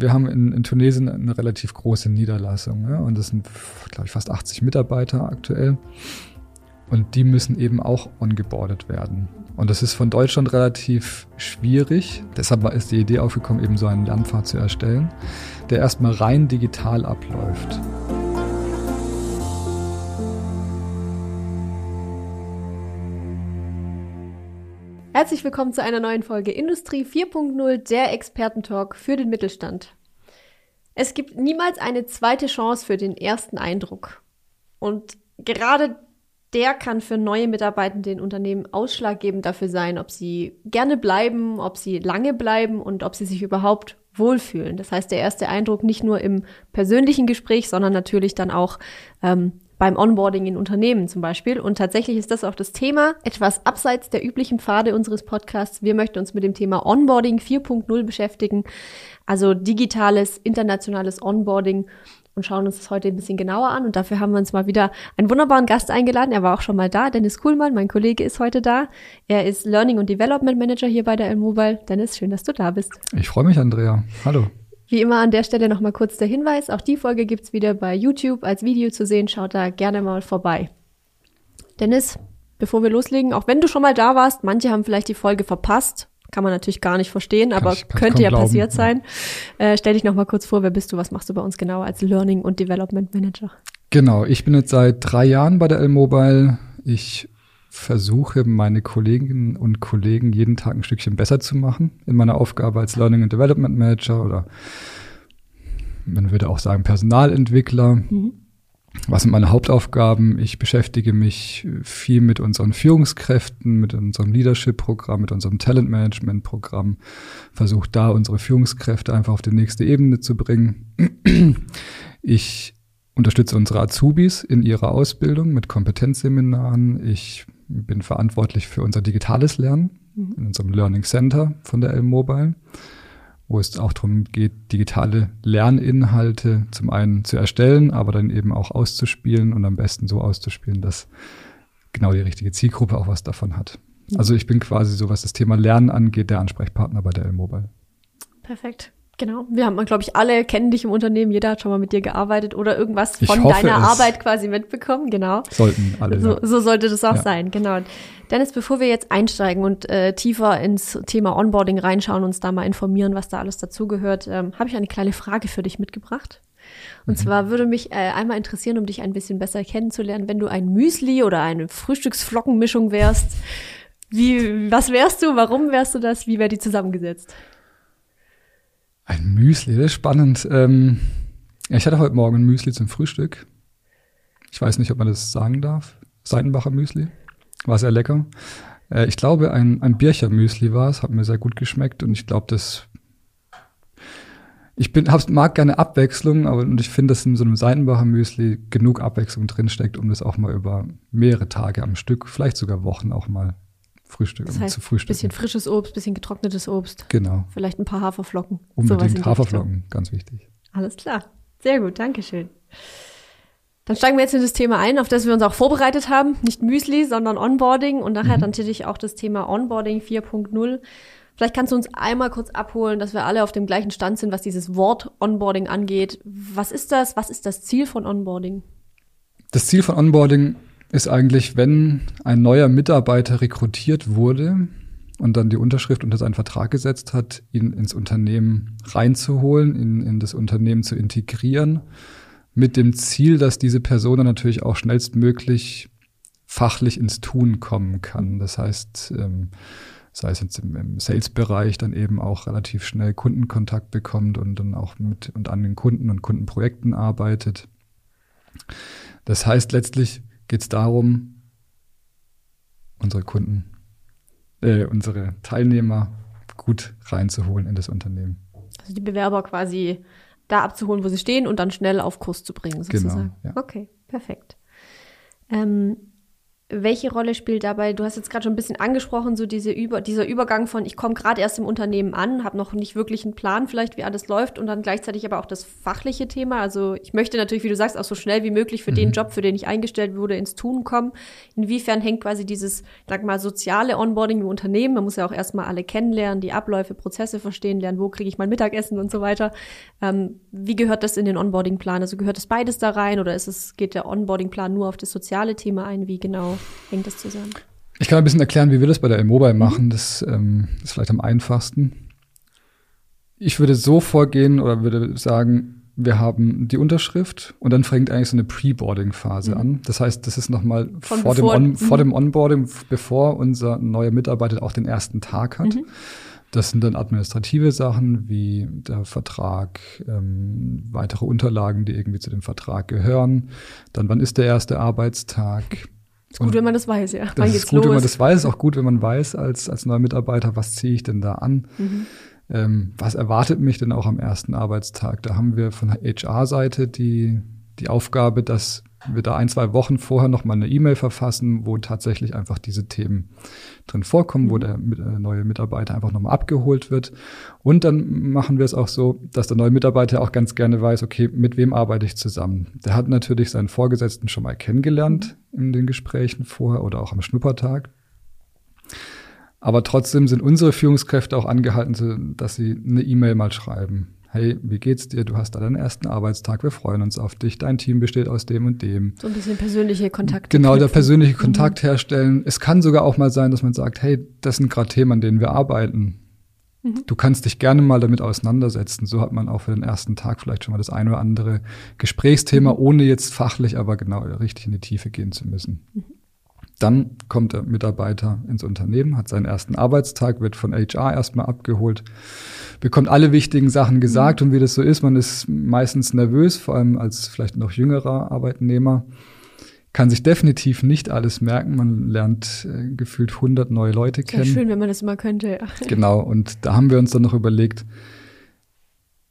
wir haben in, in Tunesien eine relativ große Niederlassung ja, und das sind, glaube ich, fast 80 Mitarbeiter aktuell. Und die müssen eben auch ongeboardet werden. Und das ist von Deutschland relativ schwierig. Deshalb ist die Idee aufgekommen, eben so einen Lernpfad zu erstellen, der erstmal rein digital abläuft. Herzlich willkommen zu einer neuen Folge Industrie 4.0, der Expertentalk für den Mittelstand. Es gibt niemals eine zweite Chance für den ersten Eindruck. Und gerade der kann für neue Mitarbeitende in Unternehmen ausschlaggebend dafür sein, ob sie gerne bleiben, ob sie lange bleiben und ob sie sich überhaupt wohlfühlen. Das heißt, der erste Eindruck nicht nur im persönlichen Gespräch, sondern natürlich dann auch ähm, beim Onboarding in Unternehmen zum Beispiel. Und tatsächlich ist das auch das Thema, etwas abseits der üblichen Pfade unseres Podcasts. Wir möchten uns mit dem Thema Onboarding 4.0 beschäftigen, also digitales, internationales Onboarding und schauen uns das heute ein bisschen genauer an. Und dafür haben wir uns mal wieder einen wunderbaren Gast eingeladen. Er war auch schon mal da. Dennis Kuhlmann, mein Kollege, ist heute da. Er ist Learning und Development Manager hier bei der L-Mobile. Dennis, schön, dass du da bist. Ich freue mich, Andrea. Hallo. Wie immer an der Stelle nochmal kurz der Hinweis, auch die Folge gibt's wieder bei YouTube als Video zu sehen, schaut da gerne mal vorbei. Dennis, bevor wir loslegen, auch wenn du schon mal da warst, manche haben vielleicht die Folge verpasst, kann man natürlich gar nicht verstehen, aber ich, könnte ja glauben, passiert sein. Ja. Äh, stell dich nochmal kurz vor, wer bist du, was machst du bei uns genau als Learning und Development Manager? Genau, ich bin jetzt seit drei Jahren bei der L-Mobile. Ich versuche, meine Kolleginnen und Kollegen jeden Tag ein Stückchen besser zu machen in meiner Aufgabe als Learning and Development Manager oder man würde auch sagen Personalentwickler. Mhm. Was sind meine Hauptaufgaben? Ich beschäftige mich viel mit unseren Führungskräften, mit unserem Leadership-Programm, mit unserem Talent-Management-Programm, versuche da unsere Führungskräfte einfach auf die nächste Ebene zu bringen. Ich unterstütze unsere Azubis in ihrer Ausbildung mit Kompetenzseminaren. Ich bin verantwortlich für unser digitales Lernen in unserem Learning Center von der L-Mobile, wo es auch darum geht, digitale Lerninhalte zum einen zu erstellen, aber dann eben auch auszuspielen und am besten so auszuspielen, dass genau die richtige Zielgruppe auch was davon hat. Also ich bin quasi so, was das Thema Lernen angeht, der Ansprechpartner bei der L-Mobile. Perfekt. Genau. Wir haben, glaube ich, alle kennen dich im Unternehmen. Jeder hat schon mal mit dir gearbeitet oder irgendwas von deiner Arbeit quasi mitbekommen. Genau. Sollten alle. So, so sollte das auch ja. sein. Genau. Dennis, bevor wir jetzt einsteigen und äh, tiefer ins Thema Onboarding reinschauen, uns da mal informieren, was da alles dazugehört, ähm, habe ich eine kleine Frage für dich mitgebracht. Und mhm. zwar würde mich äh, einmal interessieren, um dich ein bisschen besser kennenzulernen, wenn du ein Müsli oder eine Frühstücksflockenmischung wärst. Wie, was wärst du? Warum wärst du das? Wie wäre die zusammengesetzt? Ein Müsli, das ist spannend. Ähm, ich hatte heute Morgen ein Müsli zum Frühstück. Ich weiß nicht, ob man das sagen darf. Seitenbacher Müsli. War sehr lecker. Äh, ich glaube, ein, ein Bircher Müsli war es, hat mir sehr gut geschmeckt und ich glaube, das ich bin, hab's, mag gerne Abwechslung, aber und ich finde, dass in so einem Seitenbacher Müsli genug Abwechslung drinsteckt, um das auch mal über mehrere Tage am Stück, vielleicht sogar Wochen auch mal Frühstück, das heißt, zu frühstücken. Bisschen frisches Obst, bisschen getrocknetes Obst. Genau. Vielleicht ein paar Haferflocken. Unbedingt Haferflocken, ganz wichtig. Alles klar. Sehr gut, Dankeschön. Dann steigen wir jetzt in das Thema ein, auf das wir uns auch vorbereitet haben. Nicht Müsli, sondern Onboarding und nachher mhm. natürlich auch das Thema Onboarding 4.0. Vielleicht kannst du uns einmal kurz abholen, dass wir alle auf dem gleichen Stand sind, was dieses Wort Onboarding angeht. Was ist das? Was ist das Ziel von Onboarding? Das Ziel von Onboarding ist eigentlich, wenn ein neuer Mitarbeiter rekrutiert wurde und dann die Unterschrift unter seinen Vertrag gesetzt hat, ihn ins Unternehmen reinzuholen, ihn in das Unternehmen zu integrieren, mit dem Ziel, dass diese Person dann natürlich auch schnellstmöglich fachlich ins Tun kommen kann. Das heißt, ähm, sei es jetzt im, im Sales-Bereich, dann eben auch relativ schnell Kundenkontakt bekommt und dann auch mit und an den Kunden und Kundenprojekten arbeitet. Das heißt letztlich, geht es darum, unsere Kunden, äh, unsere Teilnehmer gut reinzuholen in das Unternehmen. Also die Bewerber quasi da abzuholen, wo sie stehen und dann schnell auf Kurs zu bringen, sozusagen. Genau, ja. Okay, perfekt. Ähm, welche Rolle spielt dabei, du hast jetzt gerade schon ein bisschen angesprochen, so diese Über, dieser Übergang von, ich komme gerade erst im Unternehmen an, habe noch nicht wirklich einen Plan vielleicht, wie alles läuft und dann gleichzeitig aber auch das fachliche Thema. Also ich möchte natürlich, wie du sagst, auch so schnell wie möglich für mhm. den Job, für den ich eingestellt wurde, ins Tun kommen. Inwiefern hängt quasi dieses, sag mal, soziale Onboarding im Unternehmen, man muss ja auch erstmal alle kennenlernen, die Abläufe, Prozesse verstehen lernen, wo kriege ich mein Mittagessen und so weiter. Ähm, wie gehört das in den Onboarding-Plan? Also gehört das beides da rein oder ist es, geht der Onboarding-Plan nur auf das soziale Thema ein? Wie genau? Hängt das zusammen? Ich kann ein bisschen erklären, wie wir das bei der Mobile mhm. machen. Das ähm, ist vielleicht am einfachsten. Ich würde so vorgehen oder würde sagen, wir haben die Unterschrift und dann fängt eigentlich so eine Pre-Boarding-Phase mhm. an. Das heißt, das ist nochmal vor, dem, On mhm. vor dem Onboarding, bevor unser neuer Mitarbeiter auch den ersten Tag hat. Mhm. Das sind dann administrative Sachen wie der Vertrag, ähm, weitere Unterlagen, die irgendwie zu dem Vertrag gehören. Dann, wann ist der erste Arbeitstag? Ist gut, wenn man das weiß, ja. Das ist gut, los? wenn man das weiß. Ist auch gut, wenn man weiß als, als neuer Mitarbeiter, was ziehe ich denn da an? Mhm. Ähm, was erwartet mich denn auch am ersten Arbeitstag? Da haben wir von der HR-Seite die, die Aufgabe, dass wir da ein, zwei Wochen vorher noch mal eine E-Mail verfassen, wo tatsächlich einfach diese Themen drin vorkommen, wo der äh, neue Mitarbeiter einfach nochmal abgeholt wird. Und dann machen wir es auch so, dass der neue Mitarbeiter auch ganz gerne weiß, okay, mit wem arbeite ich zusammen? Der hat natürlich seinen Vorgesetzten schon mal kennengelernt in den Gesprächen vorher oder auch am Schnuppertag. Aber trotzdem sind unsere Führungskräfte auch angehalten, dass sie eine E-Mail mal schreiben hey, wie geht's dir? Du hast da deinen ersten Arbeitstag, wir freuen uns auf dich. Dein Team besteht aus dem und dem. So ein bisschen persönliche Kontakt. Genau, der persönliche mhm. Kontakt mhm. herstellen. Es kann sogar auch mal sein, dass man sagt, hey, das sind gerade Themen, an denen wir arbeiten. Mhm. Du kannst dich gerne mal damit auseinandersetzen. So hat man auch für den ersten Tag vielleicht schon mal das eine oder andere Gesprächsthema, mhm. ohne jetzt fachlich aber genau richtig in die Tiefe gehen zu müssen. Mhm. Dann kommt der Mitarbeiter ins Unternehmen, hat seinen ersten Arbeitstag, wird von HR erstmal abgeholt, bekommt alle wichtigen Sachen gesagt und wie das so ist, man ist meistens nervös, vor allem als vielleicht noch jüngerer Arbeitnehmer, kann sich definitiv nicht alles merken. Man lernt äh, gefühlt 100 neue Leute kennen. Sehr schön, wenn man das immer könnte. Ja. Genau, und da haben wir uns dann noch überlegt,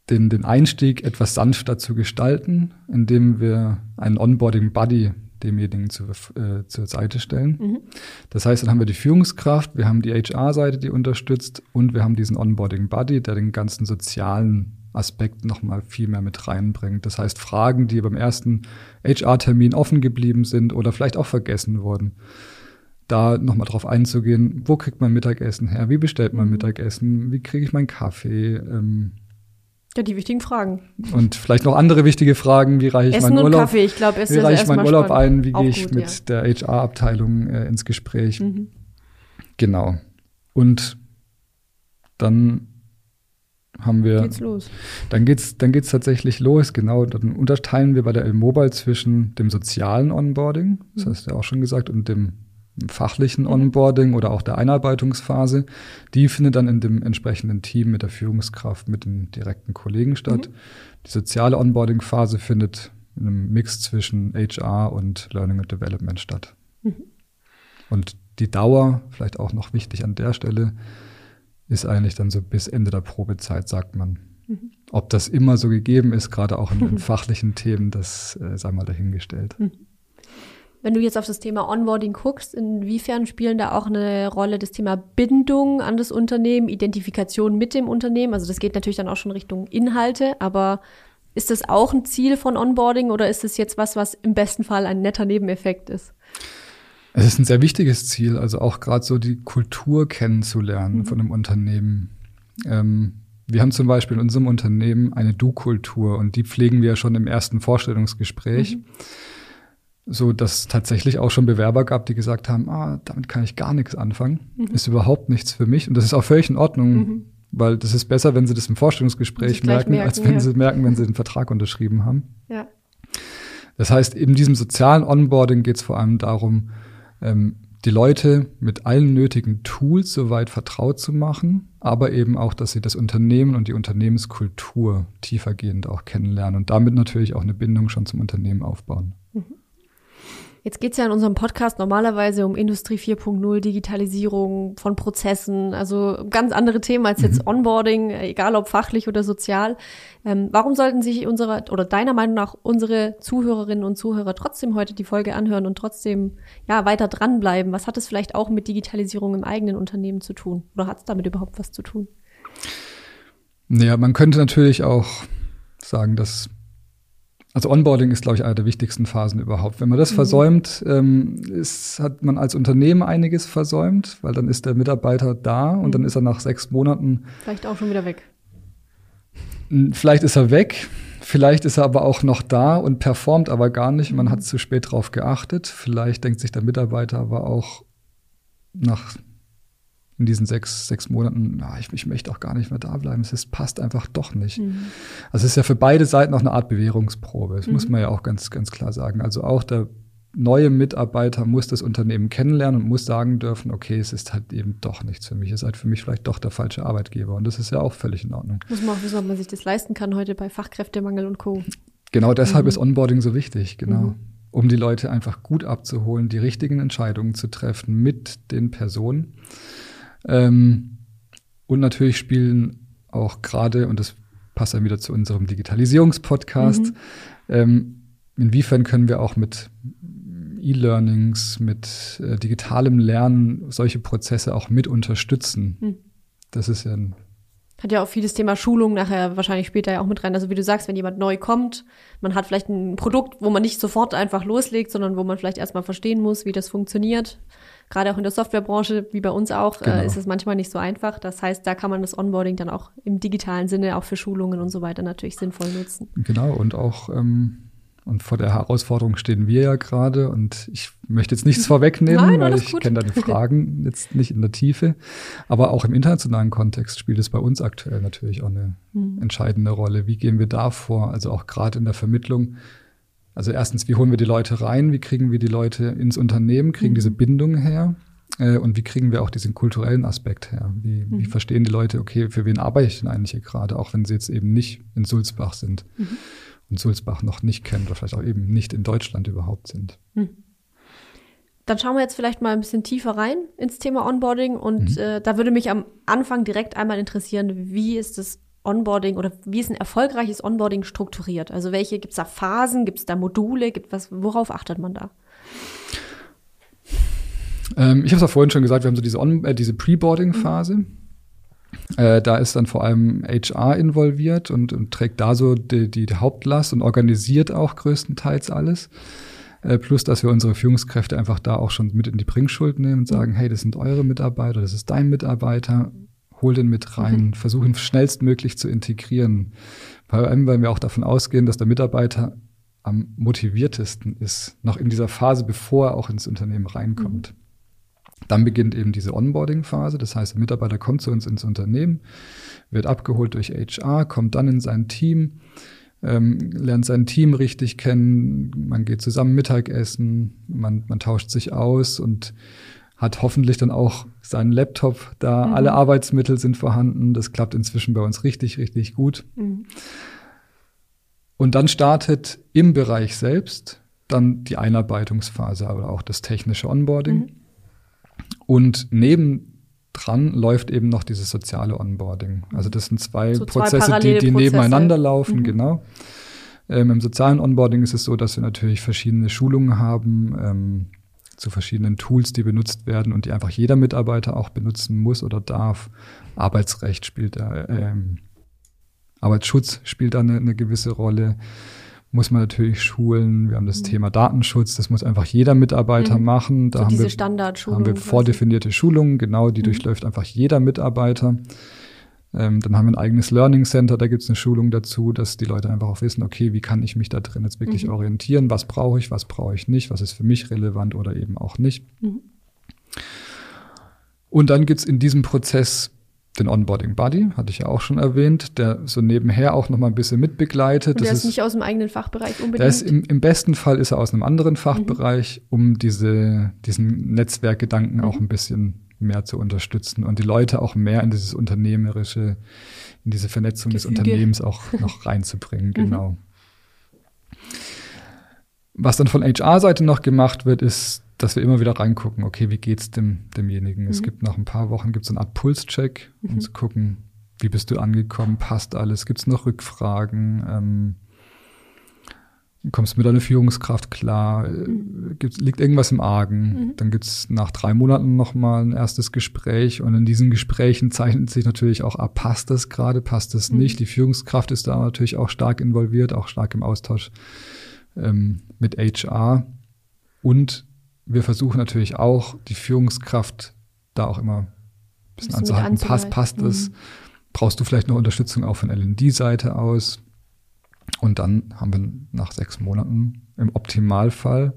den, den Einstieg etwas sanfter zu gestalten, indem wir einen Onboarding Buddy demjenigen zu, äh, zur Seite stellen. Mhm. Das heißt, dann haben wir die Führungskraft, wir haben die HR-Seite, die unterstützt und wir haben diesen Onboarding Buddy, der den ganzen sozialen Aspekt nochmal viel mehr mit reinbringt. Das heißt, Fragen, die beim ersten HR-Termin offen geblieben sind oder vielleicht auch vergessen wurden, da nochmal drauf einzugehen, wo kriegt man Mittagessen her, wie bestellt man mhm. Mittagessen, wie kriege ich meinen Kaffee, ähm, ja, die wichtigen Fragen. Und vielleicht noch andere wichtige Fragen, wie reiche ich Essen meinen Urlaub? Kaffee, ich glaube, Wie reiche ich meinen Urlaub spannend. ein? Wie gehe ich gut, mit ja. der HR-Abteilung äh, ins Gespräch? Mhm. Genau. Und dann haben wir. Geht's los. Dann geht's, dann geht's tatsächlich los. Genau. Dann unterteilen wir bei der Mobile zwischen dem sozialen Onboarding, das mhm. hast du ja auch schon gesagt, und dem fachlichen mhm. Onboarding oder auch der Einarbeitungsphase, die findet dann in dem entsprechenden Team mit der Führungskraft, mit den direkten Kollegen statt. Mhm. Die soziale Onboarding-Phase findet in einem Mix zwischen HR und Learning and Development statt. Mhm. Und die Dauer, vielleicht auch noch wichtig an der Stelle, ist eigentlich dann so bis Ende der Probezeit, sagt man. Mhm. Ob das immer so gegeben ist, gerade auch in den fachlichen Themen, das äh, sei mal dahingestellt. Wenn du jetzt auf das Thema Onboarding guckst, inwiefern spielen da auch eine Rolle das Thema Bindung an das Unternehmen, Identifikation mit dem Unternehmen? Also das geht natürlich dann auch schon Richtung Inhalte, aber ist das auch ein Ziel von Onboarding oder ist es jetzt was, was im besten Fall ein netter Nebeneffekt ist? Es ist ein sehr wichtiges Ziel, also auch gerade so die Kultur kennenzulernen mhm. von einem Unternehmen. Ähm, wir haben zum Beispiel in unserem Unternehmen eine Du-Kultur und die pflegen wir schon im ersten Vorstellungsgespräch. Mhm so dass tatsächlich auch schon Bewerber gab, die gesagt haben, ah, damit kann ich gar nichts anfangen, mhm. ist überhaupt nichts für mich und das ist auch völlig in Ordnung, mhm. weil das ist besser, wenn sie das im Vorstellungsgespräch merken, merken, als wenn ja. sie merken, wenn sie den Vertrag unterschrieben haben. Ja. Das heißt, in diesem sozialen Onboarding geht es vor allem darum, ähm, die Leute mit allen nötigen Tools soweit vertraut zu machen, aber eben auch, dass sie das Unternehmen und die Unternehmenskultur tiefergehend auch kennenlernen und damit natürlich auch eine Bindung schon zum Unternehmen aufbauen. Jetzt geht es ja in unserem Podcast normalerweise um Industrie 4.0, Digitalisierung von Prozessen, also ganz andere Themen als jetzt mhm. Onboarding, egal ob fachlich oder sozial. Ähm, warum sollten sich unsere oder deiner Meinung nach unsere Zuhörerinnen und Zuhörer trotzdem heute die Folge anhören und trotzdem ja weiter dranbleiben? Was hat es vielleicht auch mit Digitalisierung im eigenen Unternehmen zu tun? Oder hat es damit überhaupt was zu tun? Naja, man könnte natürlich auch sagen, dass also Onboarding ist, glaube ich, eine der wichtigsten Phasen überhaupt. Wenn man das mhm. versäumt, ähm, ist, hat man als Unternehmen einiges versäumt, weil dann ist der Mitarbeiter da und mhm. dann ist er nach sechs Monaten vielleicht auch schon wieder weg. Vielleicht ist er weg, vielleicht ist er aber auch noch da und performt aber gar nicht. Man hat mhm. zu spät drauf geachtet. Vielleicht denkt sich der Mitarbeiter aber auch nach in diesen sechs, sechs Monaten, na, ich, ich möchte auch gar nicht mehr da bleiben. Es ist, passt einfach doch nicht. Mhm. Also es ist ja für beide Seiten auch eine Art Bewährungsprobe. Das mhm. muss man ja auch ganz, ganz klar sagen. Also auch der neue Mitarbeiter muss das Unternehmen kennenlernen und muss sagen dürfen, okay, es ist halt eben doch nichts für mich. Es ist halt für mich vielleicht doch der falsche Arbeitgeber. Und das ist ja auch völlig in Ordnung. Muss man auch wissen, ob man sich das leisten kann heute bei Fachkräftemangel und Co. Genau deshalb mhm. ist Onboarding so wichtig, genau. Mhm. Um die Leute einfach gut abzuholen, die richtigen Entscheidungen zu treffen mit den Personen. Ähm, und natürlich spielen auch gerade, und das passt dann wieder zu unserem Digitalisierungspodcast, mhm. ähm, inwiefern können wir auch mit E-Learnings, mit äh, digitalem Lernen solche Prozesse auch mit unterstützen. Mhm. Das ist ja ein hat ja auch vieles Thema Schulung nachher wahrscheinlich später ja auch mit rein. Also wie du sagst, wenn jemand neu kommt, man hat vielleicht ein Produkt, wo man nicht sofort einfach loslegt, sondern wo man vielleicht erstmal verstehen muss, wie das funktioniert gerade auch in der Softwarebranche, wie bei uns auch, äh, genau. äh, ist es manchmal nicht so einfach. Das heißt, da kann man das Onboarding dann auch im digitalen Sinne, auch für Schulungen und so weiter natürlich sinnvoll nutzen. Genau, und auch ähm, und vor der Herausforderung stehen wir ja gerade und ich möchte jetzt nichts vorwegnehmen, Nein, weil ich kenne deine Fragen jetzt nicht in der Tiefe. Aber auch im internationalen Kontext spielt es bei uns aktuell natürlich auch eine mhm. entscheidende Rolle. Wie gehen wir da vor? Also auch gerade in der Vermittlung also erstens, wie holen wir die Leute rein? Wie kriegen wir die Leute ins Unternehmen? Kriegen mhm. diese Bindung her? Äh, und wie kriegen wir auch diesen kulturellen Aspekt her? Wie, mhm. wie verstehen die Leute, okay, für wen arbeite ich denn eigentlich hier gerade, auch wenn sie jetzt eben nicht in Sulzbach sind mhm. und Sulzbach noch nicht kennen oder vielleicht auch eben nicht in Deutschland überhaupt sind. Mhm. Dann schauen wir jetzt vielleicht mal ein bisschen tiefer rein ins Thema Onboarding und mhm. äh, da würde mich am Anfang direkt einmal interessieren, wie ist das Onboarding oder wie ist ein erfolgreiches Onboarding strukturiert? Also welche gibt es da Phasen, gibt es da Module, gibt was, worauf achtet man da? Ähm, ich habe es ja vorhin schon gesagt, wir haben so diese, äh, diese Pre-Boarding-Phase. Mhm. Äh, da ist dann vor allem HR involviert und, und trägt da so die, die, die, Hauptlast und organisiert auch größtenteils alles. Äh, plus, dass wir unsere Führungskräfte einfach da auch schon mit in die Bringschuld nehmen und sagen, hey, das sind eure Mitarbeiter, das ist dein Mitarbeiter hol den mit rein, mhm. versuchen schnellstmöglich zu integrieren. Vor allem, weil wir auch davon ausgehen, dass der Mitarbeiter am motiviertesten ist, noch in dieser Phase, bevor er auch ins Unternehmen reinkommt. Mhm. Dann beginnt eben diese Onboarding-Phase. Das heißt, der Mitarbeiter kommt zu uns ins Unternehmen, wird abgeholt durch HR, kommt dann in sein Team, ähm, lernt sein Team richtig kennen, man geht zusammen Mittagessen, man, man tauscht sich aus und hat hoffentlich dann auch seinen Laptop da. Mhm. Alle Arbeitsmittel sind vorhanden. Das klappt inzwischen bei uns richtig, richtig gut. Mhm. Und dann startet im Bereich selbst dann die Einarbeitungsphase oder auch das technische Onboarding. Mhm. Und nebendran läuft eben noch dieses soziale Onboarding. Also das sind zwei so Prozesse, zwei die, die nebeneinander laufen, mhm. genau. Ähm, Im sozialen Onboarding ist es so, dass wir natürlich verschiedene Schulungen haben, ähm, zu verschiedenen Tools, die benutzt werden und die einfach jeder Mitarbeiter auch benutzen muss oder darf. Arbeitsrecht spielt da, ähm, Arbeitsschutz spielt da eine, eine gewisse Rolle. Muss man natürlich schulen. Wir haben das mhm. Thema Datenschutz, das muss einfach jeder Mitarbeiter mhm. machen. Da so haben, wir, haben wir vordefinierte Schulungen, genau, die mhm. durchläuft einfach jeder Mitarbeiter. Ähm, dann haben wir ein eigenes Learning Center, da gibt es eine Schulung dazu, dass die Leute einfach auch wissen, okay, wie kann ich mich da drin jetzt wirklich mhm. orientieren, was brauche ich, was brauche ich nicht, was ist für mich relevant oder eben auch nicht. Mhm. Und dann gibt es in diesem Prozess den Onboarding Buddy, hatte ich ja auch schon erwähnt, der so nebenher auch noch mal ein bisschen mitbegleitet. Und der das ist nicht aus dem eigenen Fachbereich unbedingt? Der ist im, im besten Fall ist er aus einem anderen Fachbereich, mhm. um diese, diesen Netzwerkgedanken mhm. auch ein bisschen mehr zu unterstützen und die Leute auch mehr in dieses unternehmerische, in diese Vernetzung Gefüge. des Unternehmens auch noch reinzubringen, mhm. genau. Was dann von HR-Seite noch gemacht wird, ist, dass wir immer wieder reingucken, okay, wie geht's dem, demjenigen? Mhm. Es gibt nach ein paar Wochen gibt's eine Art Pulscheck, um mhm. zu gucken, wie bist du angekommen, passt alles, gibt's noch Rückfragen, ähm, kommst du mit deiner Führungskraft klar, mhm. Gibt's, liegt irgendwas im Argen? Mhm. Dann gibt's nach drei Monaten nochmal ein erstes Gespräch und in diesen Gesprächen zeichnet sich natürlich auch ab, passt das gerade, passt das mhm. nicht? Die Führungskraft ist da natürlich auch stark involviert, auch stark im Austausch ähm, mit HR und wir versuchen natürlich auch, die Führungskraft da auch immer ein bisschen anzuhalten. Passt, passt es? Mhm. Brauchst du vielleicht noch Unterstützung auch von LD-Seite aus? Und dann haben wir nach sechs Monaten im Optimalfall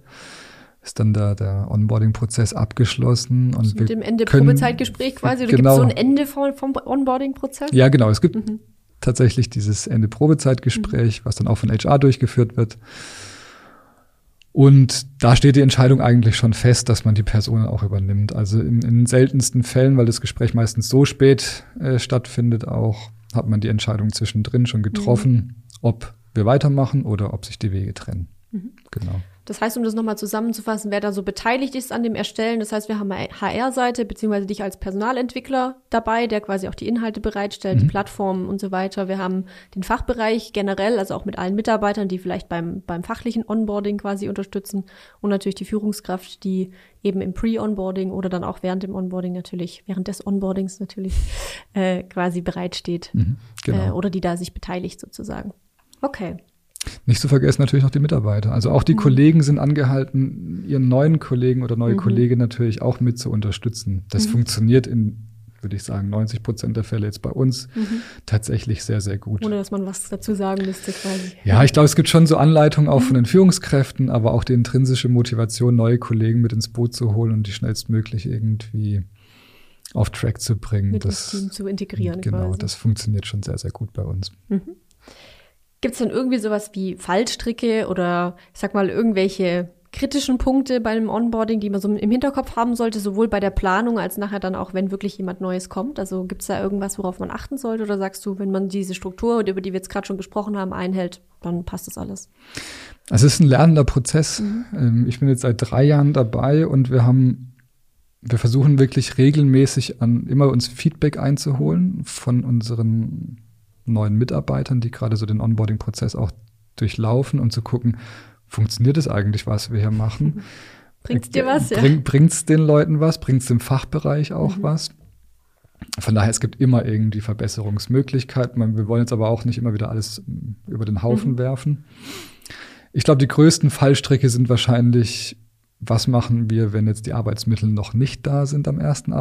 ist dann der, der Onboarding-Prozess abgeschlossen. Und mit dem Ende können, Probezeitgespräch quasi? Oder genau, gibt es so ein Ende vom, vom Onboarding-Prozess? Ja, genau. Es gibt mhm. tatsächlich dieses Ende Probezeitgespräch, mhm. was dann auch von HR durchgeführt wird. Und da steht die Entscheidung eigentlich schon fest, dass man die Person auch übernimmt. Also in, in seltensten Fällen, weil das Gespräch meistens so spät äh, stattfindet, auch hat man die Entscheidung zwischendrin schon getroffen, mhm. ob wir weitermachen oder ob sich die Wege trennen. Mhm. Genau. Das heißt, um das nochmal zusammenzufassen, wer da so beteiligt ist an dem Erstellen, das heißt, wir haben eine HR-Seite, beziehungsweise dich als Personalentwickler dabei, der quasi auch die Inhalte bereitstellt, mhm. die Plattformen und so weiter. Wir haben den Fachbereich generell, also auch mit allen Mitarbeitern, die vielleicht beim, beim fachlichen Onboarding quasi unterstützen und natürlich die Führungskraft, die eben im Pre-Onboarding oder dann auch während dem Onboarding natürlich, während des Onboardings natürlich äh, quasi bereitsteht mhm, genau. äh, oder die da sich beteiligt sozusagen. Okay. Nicht zu vergessen natürlich noch die Mitarbeiter. Also auch die mhm. Kollegen sind angehalten, ihren neuen Kollegen oder neue mhm. Kollegin natürlich auch mit zu unterstützen. Das mhm. funktioniert in, würde ich sagen, 90 Prozent der Fälle jetzt bei uns mhm. tatsächlich sehr, sehr gut. Ohne dass man was dazu sagen müsste quasi. Ja, ich glaube, es gibt schon so Anleitungen auch von den Führungskräften, aber auch die intrinsische Motivation, neue Kollegen mit ins Boot zu holen und die schnellstmöglich irgendwie auf Track zu bringen. Mit das, ins Team zu integrieren. Genau, quasi. das funktioniert schon sehr, sehr gut bei uns. Mhm. Gibt es dann irgendwie sowas wie Fallstricke oder ich sag mal irgendwelche kritischen Punkte beim Onboarding, die man so im Hinterkopf haben sollte, sowohl bei der Planung als nachher dann auch, wenn wirklich jemand Neues kommt? Also gibt es da irgendwas, worauf man achten sollte? Oder sagst du, wenn man diese Struktur, über die wir jetzt gerade schon gesprochen haben, einhält, dann passt das alles? Es ist ein lernender Prozess. Mhm. Ähm, ich bin jetzt seit drei Jahren dabei und wir haben, wir versuchen wirklich regelmäßig an immer uns Feedback einzuholen von unseren neuen Mitarbeitern, die gerade so den Onboarding-Prozess auch durchlaufen und zu gucken, funktioniert es eigentlich, was wir hier machen? Bringt es dir was? Ja. Bring, Bringt es den Leuten was? Bringt es im Fachbereich auch mhm. was? Von daher, es gibt immer irgendwie Verbesserungsmöglichkeiten. Wir wollen jetzt aber auch nicht immer wieder alles mm, über den Haufen mhm. werfen. Ich glaube, die größten Fallstricke sind wahrscheinlich, was machen wir, wenn jetzt die Arbeitsmittel noch nicht da sind am ersten mhm.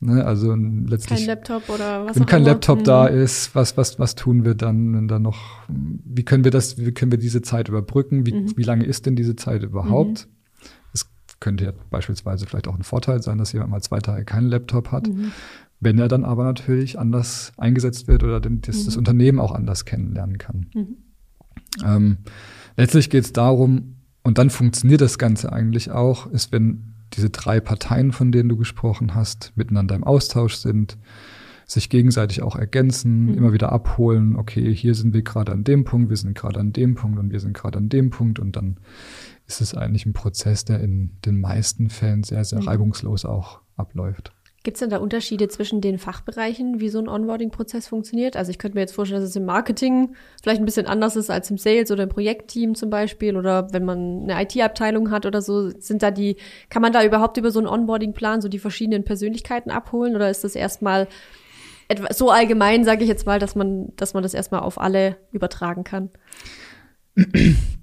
Ne, also letztlich. Kein Laptop oder was Wenn kein immer. Laptop da mhm. ist, was, was, was tun wir dann, wenn da noch, wie können wir das, wie können wir diese Zeit überbrücken? Wie, mhm. wie lange ist denn diese Zeit überhaupt? Mhm. Es könnte ja beispielsweise vielleicht auch ein Vorteil sein, dass jemand mal zwei Tage keinen Laptop hat. Mhm. Wenn er dann aber natürlich anders eingesetzt wird oder den, das, das mhm. Unternehmen auch anders kennenlernen kann. Mhm. Ähm, letztlich geht es darum, und dann funktioniert das Ganze eigentlich auch, ist, wenn diese drei Parteien, von denen du gesprochen hast, miteinander im Austausch sind, sich gegenseitig auch ergänzen, mhm. immer wieder abholen, okay, hier sind wir gerade an dem Punkt, wir sind gerade an dem Punkt und wir sind gerade an dem Punkt und dann ist es eigentlich ein Prozess, der in den meisten Fällen sehr, sehr mhm. reibungslos auch abläuft. Gibt es denn da Unterschiede zwischen den Fachbereichen, wie so ein Onboarding-Prozess funktioniert? Also ich könnte mir jetzt vorstellen, dass es im Marketing vielleicht ein bisschen anders ist als im Sales oder im Projektteam zum Beispiel oder wenn man eine IT-Abteilung hat oder so. Sind da die, kann man da überhaupt über so einen Onboarding-Plan so die verschiedenen Persönlichkeiten abholen oder ist das erstmal etwas so allgemein, sage ich jetzt mal, dass man, dass man das erstmal auf alle übertragen kann?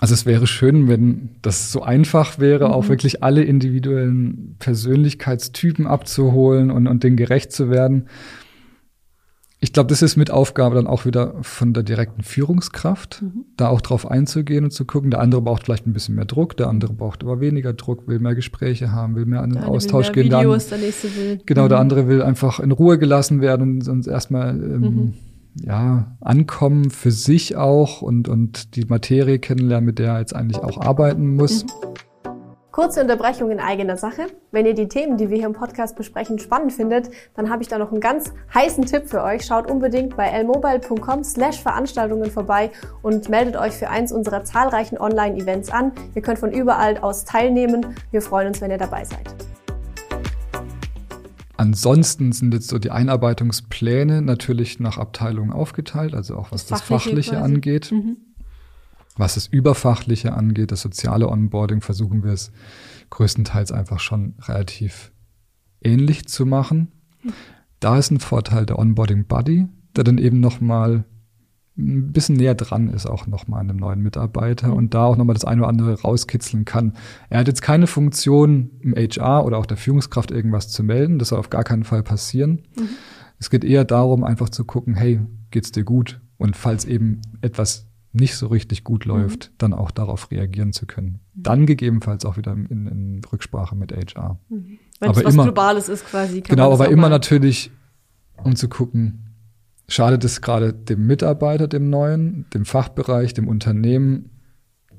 Also es wäre schön, wenn das so einfach wäre, mhm. auch wirklich alle individuellen Persönlichkeitstypen abzuholen und, und denen gerecht zu werden. Ich glaube, das ist mit Aufgabe dann auch wieder von der direkten Führungskraft, mhm. da auch drauf einzugehen und zu gucken. Der andere braucht vielleicht ein bisschen mehr Druck, der andere braucht aber weniger Druck, will mehr Gespräche haben, will mehr an den Austausch gehen. Videos, der nächste will. Genau, mhm. der andere will einfach in Ruhe gelassen werden und, und erstmal ähm, mhm ja, ankommen für sich auch und, und die Materie kennenlernen, mit der er jetzt eigentlich auch arbeiten muss. Kurze Unterbrechung in eigener Sache. Wenn ihr die Themen, die wir hier im Podcast besprechen, spannend findet, dann habe ich da noch einen ganz heißen Tipp für euch. Schaut unbedingt bei lmobile.com slash Veranstaltungen vorbei und meldet euch für eins unserer zahlreichen Online-Events an. Ihr könnt von überall aus teilnehmen. Wir freuen uns, wenn ihr dabei seid. Ansonsten sind jetzt so die Einarbeitungspläne natürlich nach Abteilungen aufgeteilt, also auch was das, das Fachliche, Fachliche angeht. Mhm. Was das Überfachliche angeht, das soziale Onboarding, versuchen wir es größtenteils einfach schon relativ ähnlich zu machen. Da ist ein Vorteil der Onboarding Buddy, der dann eben nochmal ein bisschen näher dran ist, auch nochmal an einem neuen Mitarbeiter mhm. und da auch nochmal das eine oder andere rauskitzeln kann. Er hat jetzt keine Funktion im HR oder auch der Führungskraft irgendwas zu melden. Das soll auf gar keinen Fall passieren. Mhm. Es geht eher darum, einfach zu gucken, hey, geht's dir gut? Und falls eben etwas nicht so richtig gut mhm. läuft, mhm. dann auch darauf reagieren zu können. Mhm. Dann gegebenenfalls auch wieder in, in Rücksprache mit HR. Mhm. Wenn aber es was immer, Globales ist quasi. genau, aber immer natürlich, um zu gucken, schadet es gerade dem Mitarbeiter, dem Neuen, dem Fachbereich, dem Unternehmen.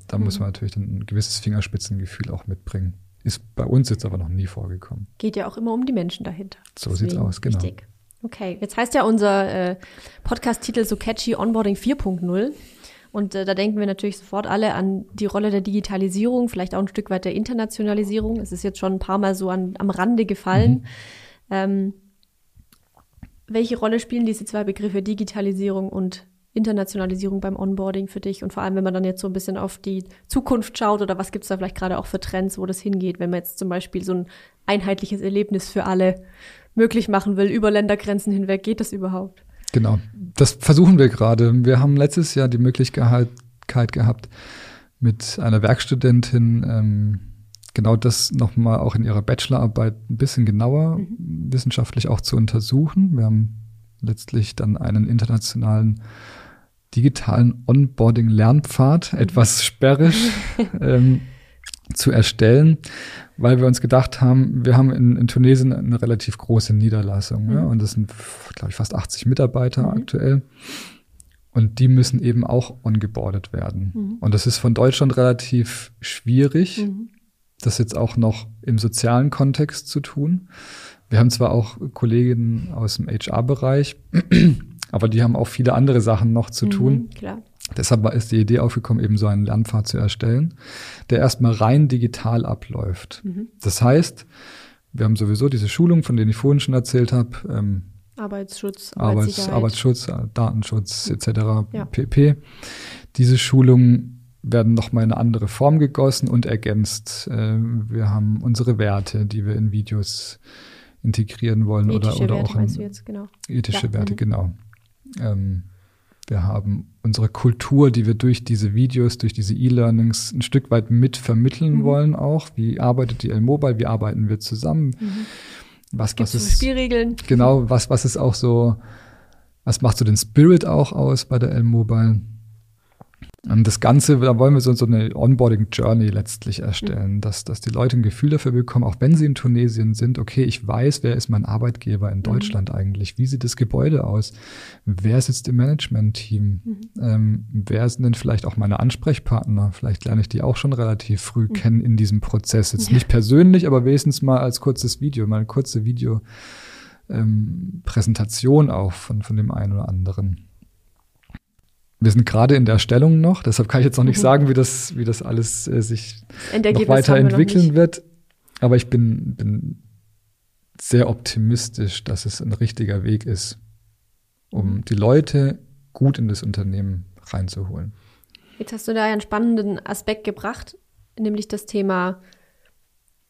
Da muss man natürlich dann ein gewisses Fingerspitzengefühl auch mitbringen. Ist bei uns jetzt aber noch nie vorgekommen. Geht ja auch immer um die Menschen dahinter. So Deswegen sieht's aus, genau. Wichtig. Okay, jetzt heißt ja unser äh, Podcast-Titel so catchy Onboarding 4.0. Und äh, da denken wir natürlich sofort alle an die Rolle der Digitalisierung, vielleicht auch ein Stück weit der Internationalisierung. Es ist jetzt schon ein paar Mal so an, am Rande gefallen. Mhm. Ähm, welche Rolle spielen diese zwei Begriffe Digitalisierung und Internationalisierung beim Onboarding für dich? Und vor allem, wenn man dann jetzt so ein bisschen auf die Zukunft schaut oder was gibt es da vielleicht gerade auch für Trends, wo das hingeht, wenn man jetzt zum Beispiel so ein einheitliches Erlebnis für alle möglich machen will, über Ländergrenzen hinweg, geht das überhaupt? Genau, das versuchen wir gerade. Wir haben letztes Jahr die Möglichkeit gehabt, mit einer Werkstudentin ähm, genau das nochmal auch in ihrer Bachelorarbeit ein bisschen genauer mhm. wissenschaftlich auch zu untersuchen. Wir haben letztlich dann einen internationalen digitalen Onboarding-Lernpfad, mhm. etwas sperrisch, ähm, zu erstellen, weil wir uns gedacht haben, wir haben in, in Tunesien eine relativ große Niederlassung mhm. ja, und das sind, glaube ich, fast 80 Mitarbeiter mhm. aktuell. Und die müssen eben auch ongeboardet werden. Mhm. Und das ist von Deutschland relativ schwierig, mhm. Das jetzt auch noch im sozialen Kontext zu tun. Wir haben zwar auch Kolleginnen aus dem HR-Bereich, aber die haben auch viele andere Sachen noch zu tun. Mhm, klar. Deshalb ist die Idee aufgekommen, eben so einen Lernpfad zu erstellen, der erstmal rein digital abläuft. Mhm. Das heißt, wir haben sowieso diese Schulung, von denen ich vorhin schon erzählt habe. Ähm, Arbeitsschutz, Arbeits, Arbeitsschutz, Datenschutz etc. Ja. pp. Diese Schulungen werden nochmal in eine andere Form gegossen und ergänzt. Äh, wir haben unsere Werte, die wir in Videos integrieren wollen ethische oder, oder Werte, auch in, jetzt, genau. ethische ja. Werte, mhm. genau. Ähm, wir haben unsere Kultur, die wir durch diese Videos, durch diese E-Learnings ein Stück weit mit vermitteln mhm. wollen auch. Wie arbeitet die L-Mobile? Wie arbeiten wir zusammen? Mhm. Was, was ist, Spielregeln? Genau, was, was ist auch so, was macht so den Spirit auch aus bei der L-Mobile? Und das Ganze, da wollen wir so, so eine Onboarding-Journey letztlich erstellen, mhm. dass, dass die Leute ein Gefühl dafür bekommen, auch wenn sie in Tunesien sind, okay, ich weiß, wer ist mein Arbeitgeber in mhm. Deutschland mhm. eigentlich? Wie sieht das Gebäude aus? Wer sitzt im Management-Team? Mhm. Ähm, wer sind denn vielleicht auch meine Ansprechpartner? Vielleicht lerne ich die auch schon relativ früh mhm. kennen in diesem Prozess. Jetzt ja. nicht persönlich, aber wenigstens mal als kurzes Video, mal eine kurze Video. Ähm, Präsentation auch von, von dem einen oder anderen. Wir sind gerade in der Stellung noch, deshalb kann ich jetzt noch nicht mhm. sagen, wie das, wie das alles äh, sich noch weiterentwickeln noch wird. Aber ich bin, bin sehr optimistisch, dass es ein richtiger Weg ist, um die Leute gut in das Unternehmen reinzuholen. Jetzt hast du da einen spannenden Aspekt gebracht, nämlich das Thema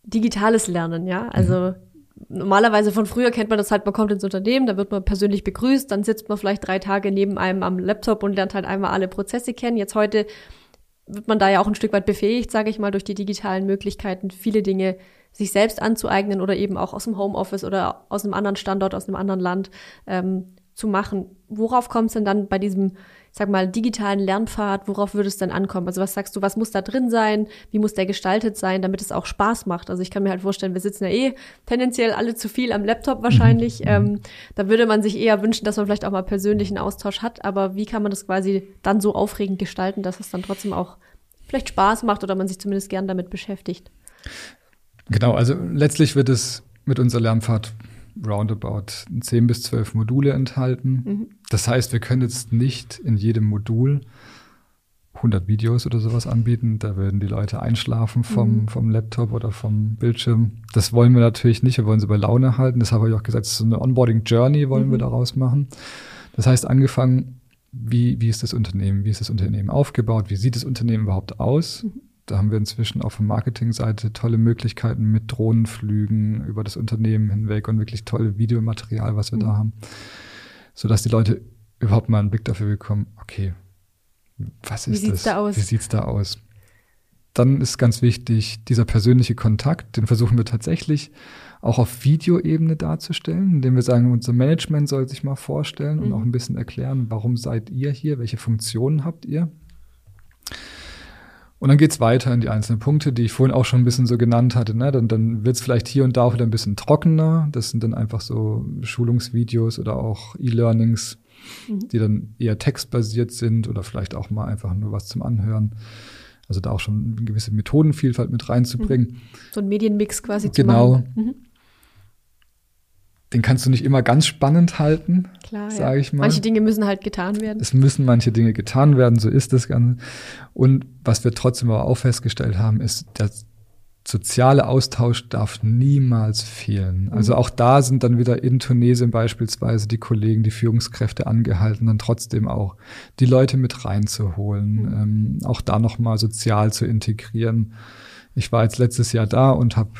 digitales Lernen, ja. Also mhm normalerweise von früher kennt man das halt, man kommt ins Unternehmen, da wird man persönlich begrüßt, dann sitzt man vielleicht drei Tage neben einem am Laptop und lernt halt einmal alle Prozesse kennen. Jetzt heute wird man da ja auch ein Stück weit befähigt, sage ich mal, durch die digitalen Möglichkeiten, viele Dinge sich selbst anzueignen oder eben auch aus dem Homeoffice oder aus einem anderen Standort, aus einem anderen Land ähm, zu machen. Worauf kommt es denn dann bei diesem sag mal, digitalen Lernpfad, worauf würde es denn ankommen? Also was sagst du, was muss da drin sein? Wie muss der gestaltet sein, damit es auch Spaß macht? Also ich kann mir halt vorstellen, wir sitzen ja eh tendenziell alle zu viel am Laptop wahrscheinlich. Mhm. Ähm, da würde man sich eher wünschen, dass man vielleicht auch mal persönlichen Austausch hat. Aber wie kann man das quasi dann so aufregend gestalten, dass es dann trotzdem auch vielleicht Spaß macht oder man sich zumindest gern damit beschäftigt? Genau, also letztlich wird es mit unserer Lernpfad roundabout 10 bis 12 Module enthalten. Mhm. Das heißt, wir können jetzt nicht in jedem Modul 100 Videos oder sowas anbieten. Da würden die Leute einschlafen vom, mhm. vom Laptop oder vom Bildschirm. Das wollen wir natürlich nicht. Wir wollen sie bei Laune halten. Das habe ich auch gesagt, so eine Onboarding-Journey wollen mhm. wir daraus machen. Das heißt, angefangen, wie, wie ist das Unternehmen? Wie ist das Unternehmen aufgebaut? Wie sieht das Unternehmen überhaupt aus? Mhm. Da haben wir inzwischen auf der Marketingseite tolle Möglichkeiten mit Drohnenflügen über das Unternehmen hinweg und wirklich tolle Videomaterial, was wir mhm. da haben, sodass die Leute überhaupt mal einen Blick dafür bekommen, okay, was ist Wie das? Da aus? Wie sieht's da aus? Dann ist ganz wichtig, dieser persönliche Kontakt, den versuchen wir tatsächlich auch auf Videoebene darzustellen, indem wir sagen, unser Management soll sich mal vorstellen mhm. und auch ein bisschen erklären, warum seid ihr hier, welche Funktionen habt ihr. Und dann geht's weiter in die einzelnen Punkte, die ich vorhin auch schon ein bisschen so genannt hatte. Ne? Dann, dann wird's vielleicht hier und da auch wieder ein bisschen trockener. Das sind dann einfach so Schulungsvideos oder auch E-Learnings, mhm. die dann eher textbasiert sind oder vielleicht auch mal einfach nur was zum Anhören. Also da auch schon eine gewisse Methodenvielfalt mit reinzubringen. Mhm. So ein Medienmix quasi genau. zu machen. Genau. Mhm. Den kannst du nicht immer ganz spannend halten, sage ich mal. Manche Dinge müssen halt getan werden. Es müssen manche Dinge getan werden, so ist das Ganze. Und was wir trotzdem aber auch festgestellt haben, ist, dass soziale Austausch darf niemals fehlen. Mhm. Also auch da sind dann wieder in Tunesien beispielsweise die Kollegen, die Führungskräfte angehalten, dann trotzdem auch die Leute mit reinzuholen, mhm. ähm, auch da nochmal sozial zu integrieren. Ich war jetzt letztes Jahr da und habe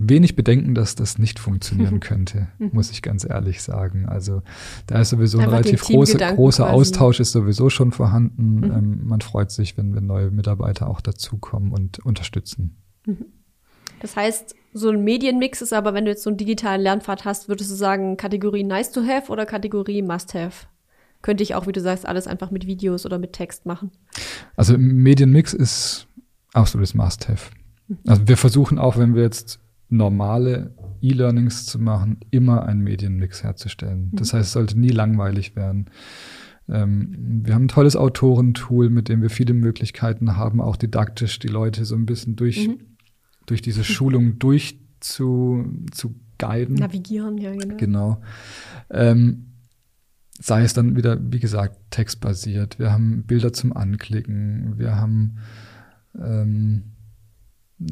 wenig Bedenken, dass das nicht funktionieren könnte, mhm. muss ich ganz ehrlich sagen. Also da ist sowieso ein relativ große, großer quasi. Austausch ist sowieso schon vorhanden. Mhm. Ähm, man freut sich, wenn, wenn neue Mitarbeiter auch dazukommen und unterstützen. Mhm. Das heißt, so ein Medienmix ist aber, wenn du jetzt so einen digitalen Lernpfad hast, würdest du sagen, Kategorie nice to have oder Kategorie must have? Könnte ich auch, wie du sagst, alles einfach mit Videos oder mit Text machen? Also Medienmix ist absolutes must have. Mhm. Also wir versuchen auch, wenn wir jetzt normale E-Learnings zu machen, immer einen Medienmix herzustellen. Mhm. Das heißt, es sollte nie langweilig werden. Ähm, wir haben ein tolles Autorentool, mit dem wir viele Möglichkeiten haben, auch didaktisch die Leute so ein bisschen durch, mhm. durch diese Schulung durch zu, zu guiden. Navigieren, ja, genau. Genau. Ähm, sei es dann wieder, wie gesagt, textbasiert. Wir haben Bilder zum Anklicken. Wir haben ähm,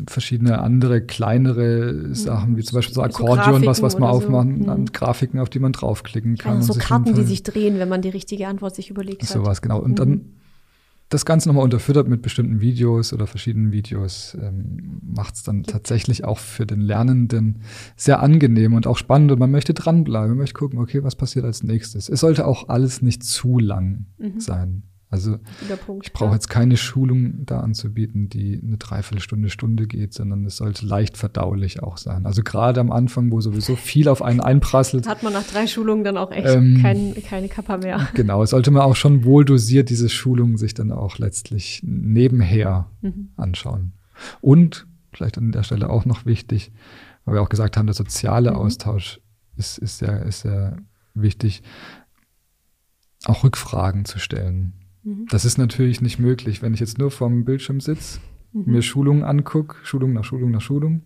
verschiedene andere kleinere Sachen, wie zum Beispiel so Akkordeon, so was, was man aufmachen, so. an mhm. Grafiken, auf die man draufklicken kann. so Karten, die sich drehen, wenn man die richtige Antwort sich überlegt hat. Sowas, genau. Und mhm. dann das Ganze nochmal unterfüttert mit bestimmten Videos oder verschiedenen Videos, ähm, macht es dann tatsächlich auch für den Lernenden sehr angenehm und auch spannend und man möchte dranbleiben, man möchte gucken, okay, was passiert als nächstes. Es sollte auch alles nicht zu lang mhm. sein. Also Punkt, ich brauche jetzt keine Schulung da anzubieten, die eine Dreiviertelstunde, Stunde geht, sondern es sollte leicht verdaulich auch sein. Also gerade am Anfang, wo sowieso viel auf einen einprasselt. Hat man nach drei Schulungen dann auch echt ähm, kein, keine Kappa mehr. Genau, sollte man auch schon wohl dosiert diese Schulungen sich dann auch letztlich nebenher mhm. anschauen. Und vielleicht an der Stelle auch noch wichtig, weil wir auch gesagt haben, der soziale mhm. Austausch ist, ist, sehr, ist sehr wichtig, auch Rückfragen zu stellen. Mhm. Das ist natürlich nicht möglich, wenn ich jetzt nur vorm Bildschirm sitze, mhm. mir Schulungen angucke, Schulung nach Schulung nach Schulung.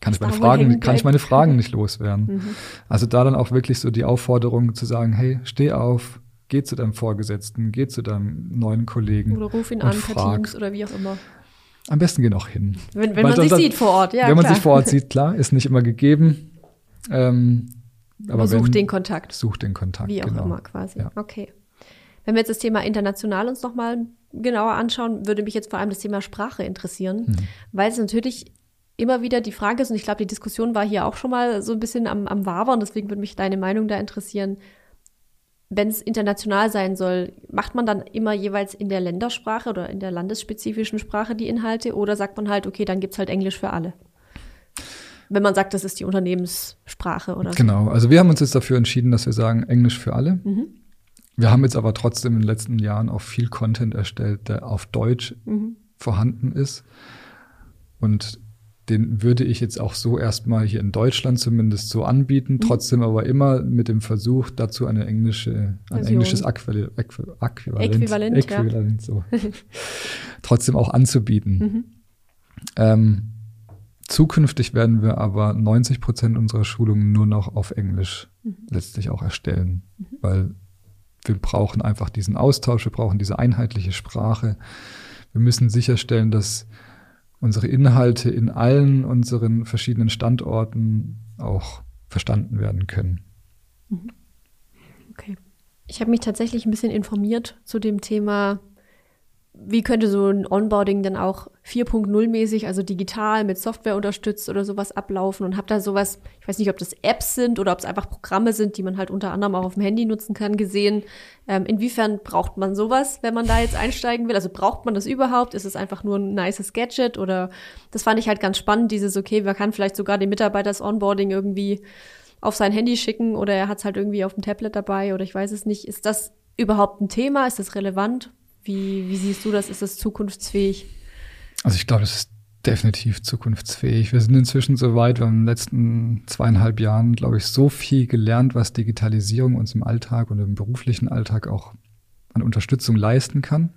Kann ich, meine Fragen, kann ich meine Fragen nicht loswerden. Mhm. Also da dann auch wirklich so die Aufforderung zu sagen, hey, steh auf, geh zu deinem Vorgesetzten, geh zu deinem neuen Kollegen. Oder ruf ihn an per Teams oder wie auch immer. Am besten geh noch hin. Wenn, wenn man sich dann, sieht vor Ort, ja. Wenn man sich vor Ort sieht, klar, ist nicht immer gegeben. Ähm, aber, aber such den Kontakt. Such den Kontakt. Wie auch genau. immer quasi. Ja. Okay. Wenn wir jetzt das Thema international uns nochmal genauer anschauen, würde mich jetzt vor allem das Thema Sprache interessieren, mhm. weil es natürlich immer wieder die Frage ist, und ich glaube, die Diskussion war hier auch schon mal so ein bisschen am, am Wabern, deswegen würde mich deine Meinung da interessieren. Wenn es international sein soll, macht man dann immer jeweils in der Ländersprache oder in der landesspezifischen Sprache die Inhalte oder sagt man halt, okay, dann gibt es halt Englisch für alle? Wenn man sagt, das ist die Unternehmenssprache oder so. Genau, also wir haben uns jetzt dafür entschieden, dass wir sagen, Englisch für alle. Mhm. Wir haben jetzt aber trotzdem in den letzten Jahren auch viel Content erstellt, der auf Deutsch mhm. vorhanden ist. Und den würde ich jetzt auch so erstmal hier in Deutschland zumindest so anbieten, mhm. trotzdem aber immer mit dem Versuch, dazu eine englische, ein englisches Äquivalent, Äquivalent, Äquivalent, Äquivalent ja. so, trotzdem auch anzubieten. Mhm. Ähm, zukünftig werden wir aber 90 Prozent unserer Schulungen nur noch auf Englisch mhm. letztlich auch erstellen, mhm. weil wir brauchen einfach diesen Austausch, wir brauchen diese einheitliche Sprache. Wir müssen sicherstellen, dass unsere Inhalte in allen unseren verschiedenen Standorten auch verstanden werden können. Mhm. Okay. Ich habe mich tatsächlich ein bisschen informiert zu dem Thema wie könnte so ein Onboarding dann auch 4.0 mäßig, also digital mit Software unterstützt oder sowas ablaufen und habe da sowas, ich weiß nicht, ob das Apps sind oder ob es einfach Programme sind, die man halt unter anderem auch auf dem Handy nutzen kann, gesehen. Ähm, inwiefern braucht man sowas, wenn man da jetzt einsteigen will? Also braucht man das überhaupt? Ist es einfach nur ein nices Gadget oder das fand ich halt ganz spannend, dieses, okay, man kann vielleicht sogar dem Mitarbeiter das Onboarding irgendwie auf sein Handy schicken oder er hat es halt irgendwie auf dem Tablet dabei oder ich weiß es nicht. Ist das überhaupt ein Thema? Ist das relevant? Wie, wie siehst du das? Ist das zukunftsfähig? Also ich glaube, das ist definitiv zukunftsfähig. Wir sind inzwischen so weit, wir haben in den letzten zweieinhalb Jahren, glaube ich, so viel gelernt, was Digitalisierung uns im Alltag und im beruflichen Alltag auch an Unterstützung leisten kann.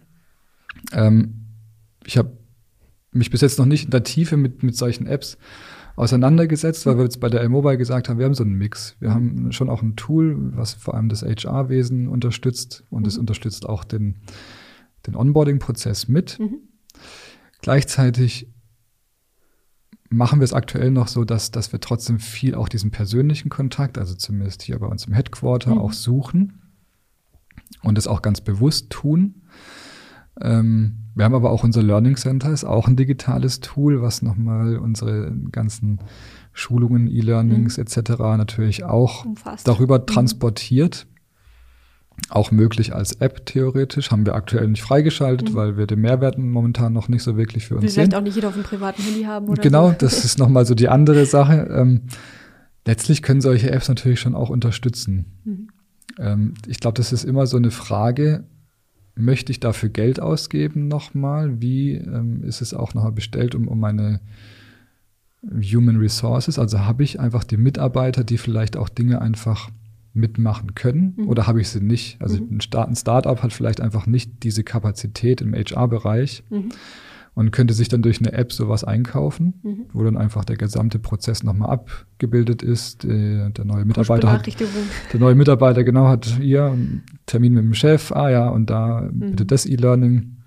Ähm, ich habe mich bis jetzt noch nicht in der Tiefe mit, mit solchen Apps auseinandergesetzt, weil wir jetzt bei der L-Mobile gesagt haben, wir haben so einen Mix. Wir haben schon auch ein Tool, was vor allem das HR-Wesen unterstützt und es mhm. unterstützt auch den den Onboarding-Prozess mit. Mhm. Gleichzeitig machen wir es aktuell noch so, dass, dass wir trotzdem viel auch diesen persönlichen Kontakt, also zumindest hier bei uns im Headquarter, mhm. auch suchen und es auch ganz bewusst tun. Ähm, wir haben aber auch unser Learning Center, ist auch ein digitales Tool, was nochmal unsere ganzen Schulungen, E-Learnings mhm. etc. natürlich auch Umfasst. darüber mhm. transportiert. Auch möglich als App theoretisch, haben wir aktuell nicht freigeschaltet, mhm. weil wir den Mehrwerten momentan noch nicht so wirklich für uns Will sehen. Vielleicht auch nicht jeder auf dem privaten Handy haben oder Genau, so. das ist nochmal so die andere Sache. Ähm, letztlich können solche Apps natürlich schon auch unterstützen. Mhm. Ähm, ich glaube, das ist immer so eine Frage, möchte ich dafür Geld ausgeben nochmal? Wie ähm, ist es auch nochmal bestellt um, um meine Human Resources? Also habe ich einfach die Mitarbeiter, die vielleicht auch Dinge einfach mitmachen können mhm. oder habe ich sie nicht? Also mhm. ein, Start, ein Startup hat vielleicht einfach nicht diese Kapazität im HR-Bereich mhm. und könnte sich dann durch eine App sowas einkaufen, mhm. wo dann einfach der gesamte Prozess nochmal abgebildet ist. Der, der neue Mitarbeiter hat, der neue Mitarbeiter genau hat hier einen Termin mit dem Chef, ah ja, und da mhm. bitte das E-Learning.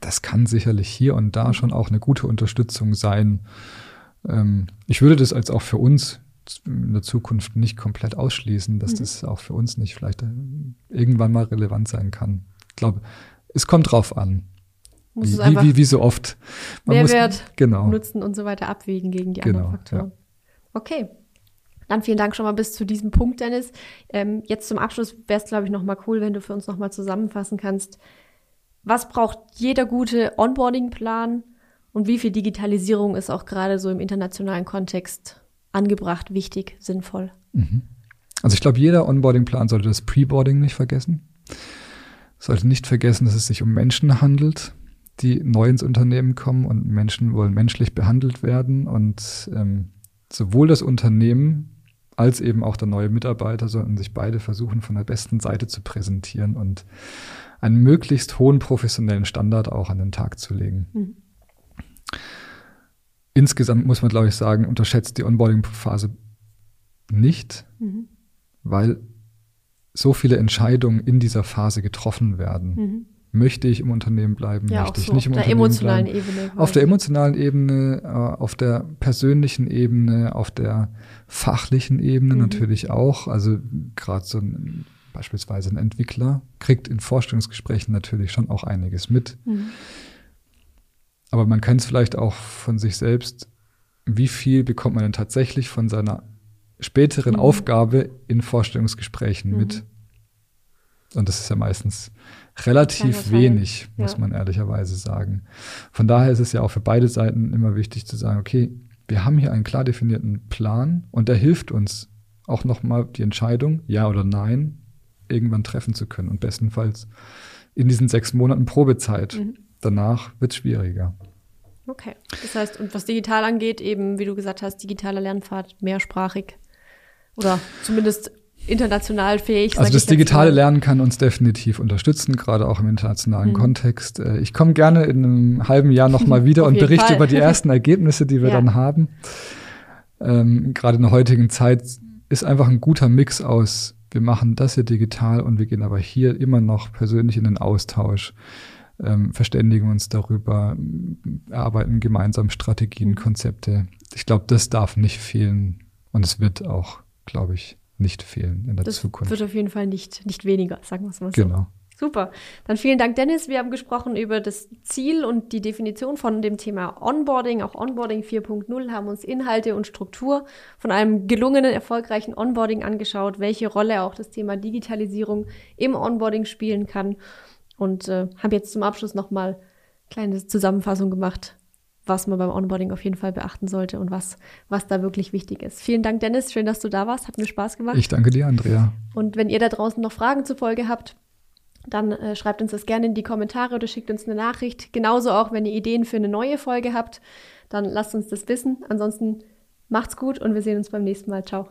Das kann sicherlich hier und da mhm. schon auch eine gute Unterstützung sein. Ähm, ich würde das als auch für uns in der Zukunft nicht komplett ausschließen, dass mhm. das auch für uns nicht vielleicht äh, irgendwann mal relevant sein kann. Ich glaube, es kommt drauf an. Muss wie, wie, wie, wie, so oft. Man Mehrwert, muss, genau. Nutzen und so weiter abwägen gegen die genau, anderen Faktoren. Ja. Okay. Dann vielen Dank schon mal bis zu diesem Punkt, Dennis. Ähm, jetzt zum Abschluss wäre es, glaube ich, noch mal cool, wenn du für uns noch mal zusammenfassen kannst. Was braucht jeder gute Onboarding-Plan und wie viel Digitalisierung ist auch gerade so im internationalen Kontext angebracht, wichtig, sinnvoll. Mhm. Also ich glaube, jeder Onboarding-Plan sollte das Preboarding nicht vergessen. Sollte nicht vergessen, dass es sich um Menschen handelt, die neu ins Unternehmen kommen und Menschen wollen menschlich behandelt werden und ähm, sowohl das Unternehmen als eben auch der neue Mitarbeiter sollten sich beide versuchen, von der besten Seite zu präsentieren und einen möglichst hohen professionellen Standard auch an den Tag zu legen. Mhm insgesamt muss man, glaube ich, sagen, unterschätzt die Onboarding-Phase nicht, mhm. weil so viele Entscheidungen in dieser Phase getroffen werden. Mhm. Möchte ich im Unternehmen bleiben? Ja, möchte ich so nicht im Unternehmen emotionalen bleiben? Ebene. Auf der emotionalen Ebene, äh, auf der persönlichen Ebene, auf der fachlichen Ebene mhm. natürlich auch. Also gerade so ein, beispielsweise ein Entwickler kriegt in Vorstellungsgesprächen natürlich schon auch einiges mit. Aber man kennt es vielleicht auch von sich selbst, wie viel bekommt man denn tatsächlich von seiner späteren mhm. Aufgabe in Vorstellungsgesprächen mhm. mit? Und das ist ja meistens relativ wenig, muss ja. man ehrlicherweise sagen. Von daher ist es ja auch für beide Seiten immer wichtig zu sagen, okay, wir haben hier einen klar definierten Plan und der hilft uns auch nochmal die Entscheidung, ja oder nein, irgendwann treffen zu können und bestenfalls in diesen sechs Monaten Probezeit. Mhm. Danach wird es schwieriger. Okay. Das heißt, und was digital angeht, eben, wie du gesagt hast, digitaler Lernpfad, mehrsprachig. Oder zumindest international fähig. Also das digitale Lernen kann uns definitiv unterstützen, gerade auch im internationalen hm. Kontext. Äh, ich komme gerne in einem halben Jahr nochmal wieder und berichte Fall. über die ersten Ergebnisse, die wir ja. dann haben. Ähm, gerade in der heutigen Zeit ist einfach ein guter Mix aus, wir machen das hier digital und wir gehen aber hier immer noch persönlich in den Austausch, ähm, verständigen uns darüber, erarbeiten gemeinsam Strategien, hm. Konzepte. Ich glaube, das darf nicht fehlen und es wird auch, glaube ich, nicht fehlen in der das Zukunft. Wird auf jeden Fall nicht, nicht weniger, sagen wir es mal so. Genau. Super. Dann vielen Dank, Dennis. Wir haben gesprochen über das Ziel und die Definition von dem Thema Onboarding, auch Onboarding 4.0, haben uns Inhalte und Struktur von einem gelungenen, erfolgreichen Onboarding angeschaut, welche Rolle auch das Thema Digitalisierung im Onboarding spielen kann und äh, haben jetzt zum Abschluss nochmal kleine Zusammenfassung gemacht, was man beim Onboarding auf jeden Fall beachten sollte und was, was da wirklich wichtig ist. Vielen Dank, Dennis. Schön, dass du da warst. Hat mir Spaß gemacht. Ich danke dir, Andrea. Und wenn ihr da draußen noch Fragen zur Folge habt, dann äh, schreibt uns das gerne in die Kommentare oder schickt uns eine Nachricht. Genauso auch, wenn ihr Ideen für eine neue Folge habt, dann lasst uns das wissen. Ansonsten macht's gut und wir sehen uns beim nächsten Mal. Ciao.